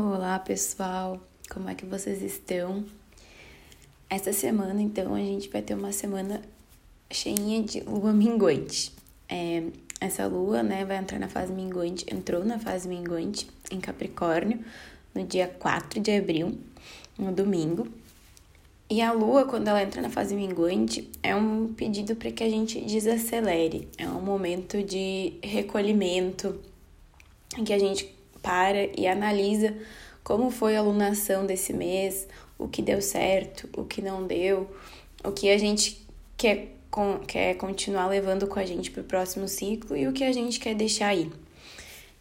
Olá pessoal, como é que vocês estão? Essa semana, então, a gente vai ter uma semana cheinha de lua minguante. É, essa lua, né, vai entrar na fase minguante, entrou na fase minguante em Capricórnio no dia 4 de abril, no domingo. E a lua, quando ela entra na fase minguante, é um pedido para que a gente desacelere, é um momento de recolhimento, em que a gente para e analisa como foi a alunação desse mês, o que deu certo, o que não deu, o que a gente quer, quer continuar levando com a gente para o próximo ciclo e o que a gente quer deixar aí.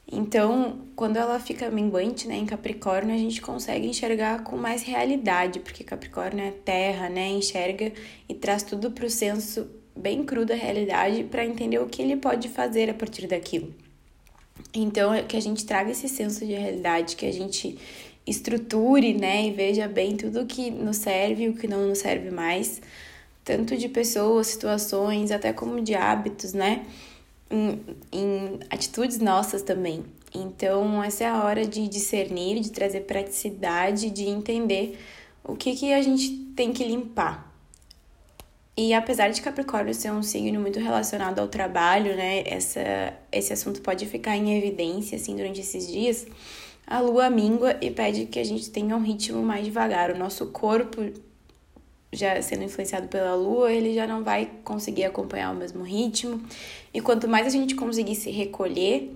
Então, quando ela fica minguante, né, em Capricórnio, a gente consegue enxergar com mais realidade, porque Capricórnio é terra, né, enxerga e traz tudo para o senso bem cru da realidade para entender o que ele pode fazer a partir daquilo. Então, é que a gente traga esse senso de realidade, que a gente estruture, né, e veja bem tudo que nos serve e o que não nos serve mais, tanto de pessoas, situações, até como de hábitos, né? em, em atitudes nossas também. Então, essa é a hora de discernir, de trazer praticidade, de entender o que, que a gente tem que limpar. E apesar de Capricórnio ser um signo muito relacionado ao trabalho, né, essa, esse assunto pode ficar em evidência assim durante esses dias. A lua mingua e pede que a gente tenha um ritmo mais devagar. O nosso corpo já sendo influenciado pela lua, ele já não vai conseguir acompanhar o mesmo ritmo. E quanto mais a gente conseguir se recolher,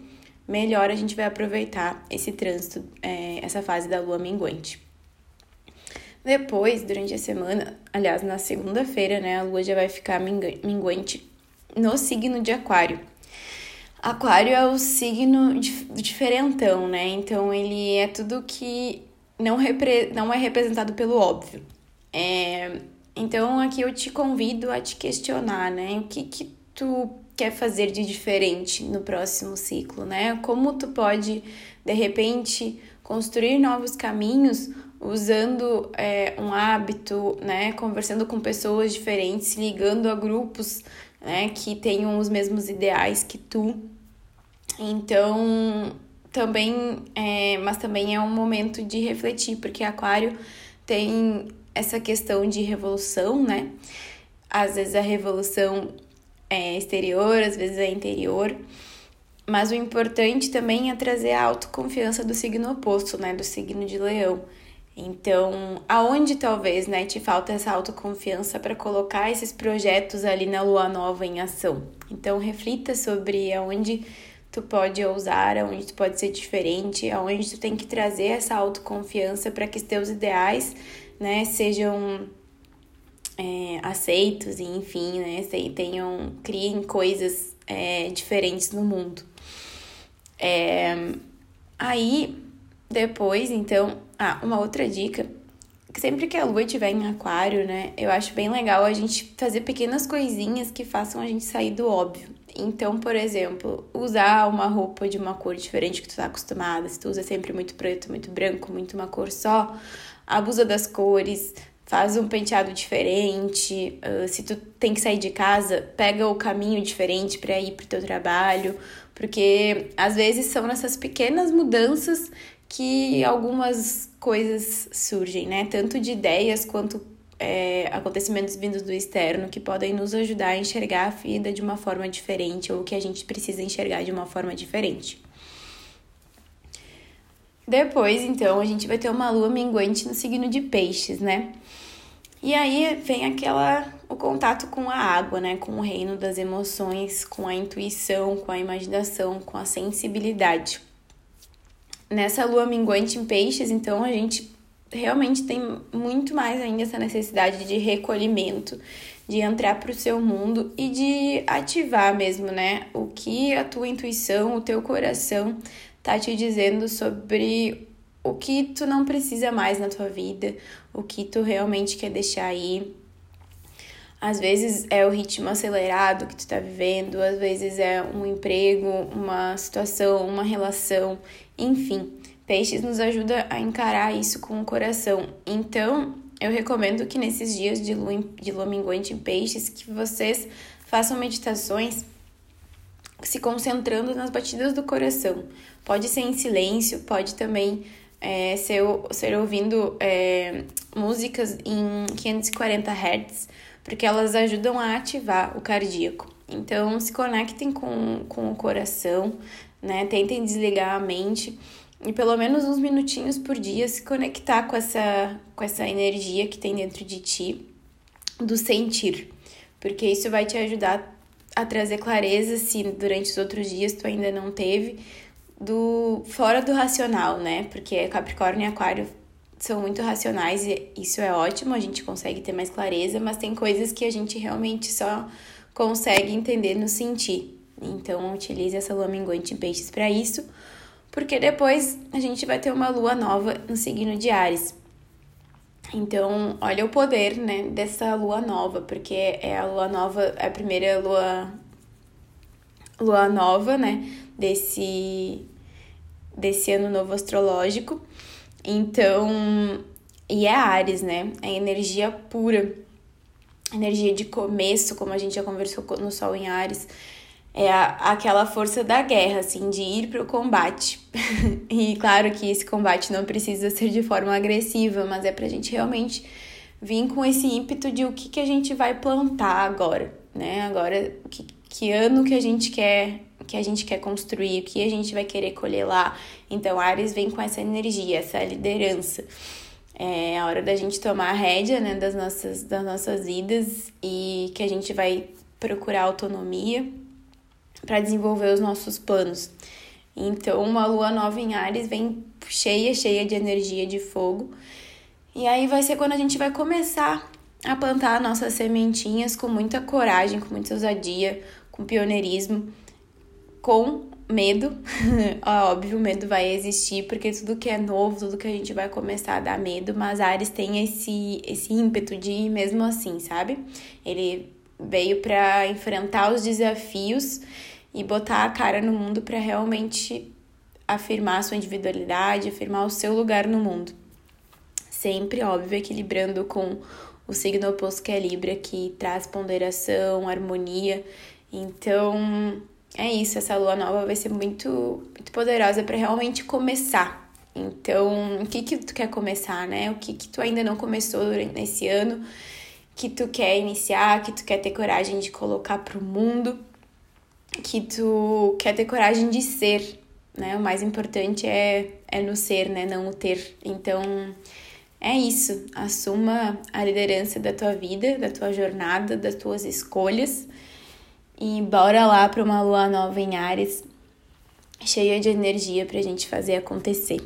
melhor a gente vai aproveitar esse trânsito, é, essa fase da lua minguante. Depois, durante a semana, aliás, na segunda-feira, né, a lua já vai ficar minguante no signo de Aquário. Aquário é o signo diferentão, né? Então ele é tudo que não, repre não é representado pelo óbvio. É, então aqui eu te convido a te questionar, né? O que que tu quer fazer de diferente no próximo ciclo, né? Como tu pode, de repente, construir novos caminhos usando é, um hábito, né? Conversando com pessoas diferentes, ligando a grupos, né? Que tenham os mesmos ideais que tu. Então, também, é, mas também é um momento de refletir, porque Aquário tem essa questão de revolução, né? Às vezes a revolução é exterior, às vezes é interior. Mas o importante também é trazer a autoconfiança do signo oposto, né? Do signo de leão. Então, aonde talvez, né, te falta essa autoconfiança para colocar esses projetos ali na lua nova em ação? Então, reflita sobre aonde tu pode ousar, aonde tu pode ser diferente, aonde tu tem que trazer essa autoconfiança para que os teus ideais né, sejam é, aceitos e enfim, né, tenham, criem coisas é, diferentes no mundo. É, aí, depois, então, ah, uma outra dica, sempre que a lua estiver em aquário, né, eu acho bem legal a gente fazer pequenas coisinhas que façam a gente sair do óbvio. Então, por exemplo, usar uma roupa de uma cor diferente que tu tá acostumada. Se tu usa sempre muito preto, muito branco, muito uma cor só, abusa das cores, faz um penteado diferente. Uh, se tu tem que sair de casa, pega o caminho diferente para ir pro teu trabalho, porque às vezes são nessas pequenas mudanças que algumas coisas surgem, né? Tanto de ideias quanto é, acontecimentos vindos do externo que podem nos ajudar a enxergar a vida de uma forma diferente ou que a gente precisa enxergar de uma forma diferente. Depois, então, a gente vai ter uma lua minguante no signo de peixes, né? E aí vem aquela o contato com a água, né? Com o reino das emoções, com a intuição, com a imaginação, com a sensibilidade. Nessa lua minguante em peixes, então, a gente realmente tem muito mais ainda essa necessidade de recolhimento, de entrar para o seu mundo e de ativar mesmo, né? O que a tua intuição, o teu coração tá te dizendo sobre o que tu não precisa mais na tua vida, o que tu realmente quer deixar aí. Às vezes é o ritmo acelerado que tu tá vivendo, às vezes é um emprego, uma situação, uma relação, enfim. Peixes nos ajuda a encarar isso com o coração. Então, eu recomendo que nesses dias de lua, de lua minguante em peixes, que vocês façam meditações se concentrando nas batidas do coração. Pode ser em silêncio, pode também é, ser, ser ouvindo é, músicas em 540 Hz, porque elas ajudam a ativar o cardíaco. Então, se conectem com, com o coração, né? Tentem desligar a mente e pelo menos uns minutinhos por dia se conectar com essa, com essa energia que tem dentro de ti, do sentir, porque isso vai te ajudar a trazer clareza se durante os outros dias tu ainda não teve, do fora do racional, né? Porque Capricórnio e Aquário são muito racionais e isso é ótimo, a gente consegue ter mais clareza, mas tem coisas que a gente realmente só consegue entender no sentir. Então, utilize essa lua minguante em peixes para isso porque depois a gente vai ter uma lua nova no signo de Ares. Então, olha o poder, né, dessa lua nova, porque é a lua nova, é a primeira lua lua nova, né, desse desse ano novo astrológico. Então, e é Ares, né? É energia pura, energia de começo, como a gente já conversou no Sol em Ares é a, aquela força da guerra, assim, de ir para o combate. e claro que esse combate não precisa ser de forma agressiva, mas é para a gente realmente vir com esse ímpeto de o que, que a gente vai plantar agora, né? Agora, que, que ano que a gente quer que a gente quer construir, o que a gente vai querer colher lá. Então, Ares vem com essa energia, essa liderança. É a hora da gente tomar a rédea, né, das nossas, das nossas vidas e que a gente vai procurar autonomia para desenvolver os nossos planos. Então, uma lua nova em Ares vem cheia, cheia de energia de fogo. E aí vai ser quando a gente vai começar a plantar nossas sementinhas com muita coragem, com muita ousadia, com pioneirismo, com medo. Óbvio, medo vai existir, porque tudo que é novo, tudo que a gente vai começar dar medo, mas Ares tem esse, esse ímpeto de ir mesmo assim, sabe? Ele veio para enfrentar os desafios e botar a cara no mundo para realmente afirmar sua individualidade, afirmar o seu lugar no mundo. Sempre, óbvio, equilibrando com o signo oposto que é Libra, que traz ponderação, harmonia. Então, é isso, essa lua nova vai ser muito, muito poderosa para realmente começar. Então, o que que tu quer começar, né? O que que tu ainda não começou durante esse ano, que tu quer iniciar, que tu quer ter coragem de colocar pro mundo que tu quer ter coragem de ser, né? O mais importante é, é no ser, né? Não o ter. Então, é isso. Assuma a liderança da tua vida, da tua jornada, das tuas escolhas. E bora lá para uma lua nova em Ares, cheia de energia pra gente fazer acontecer.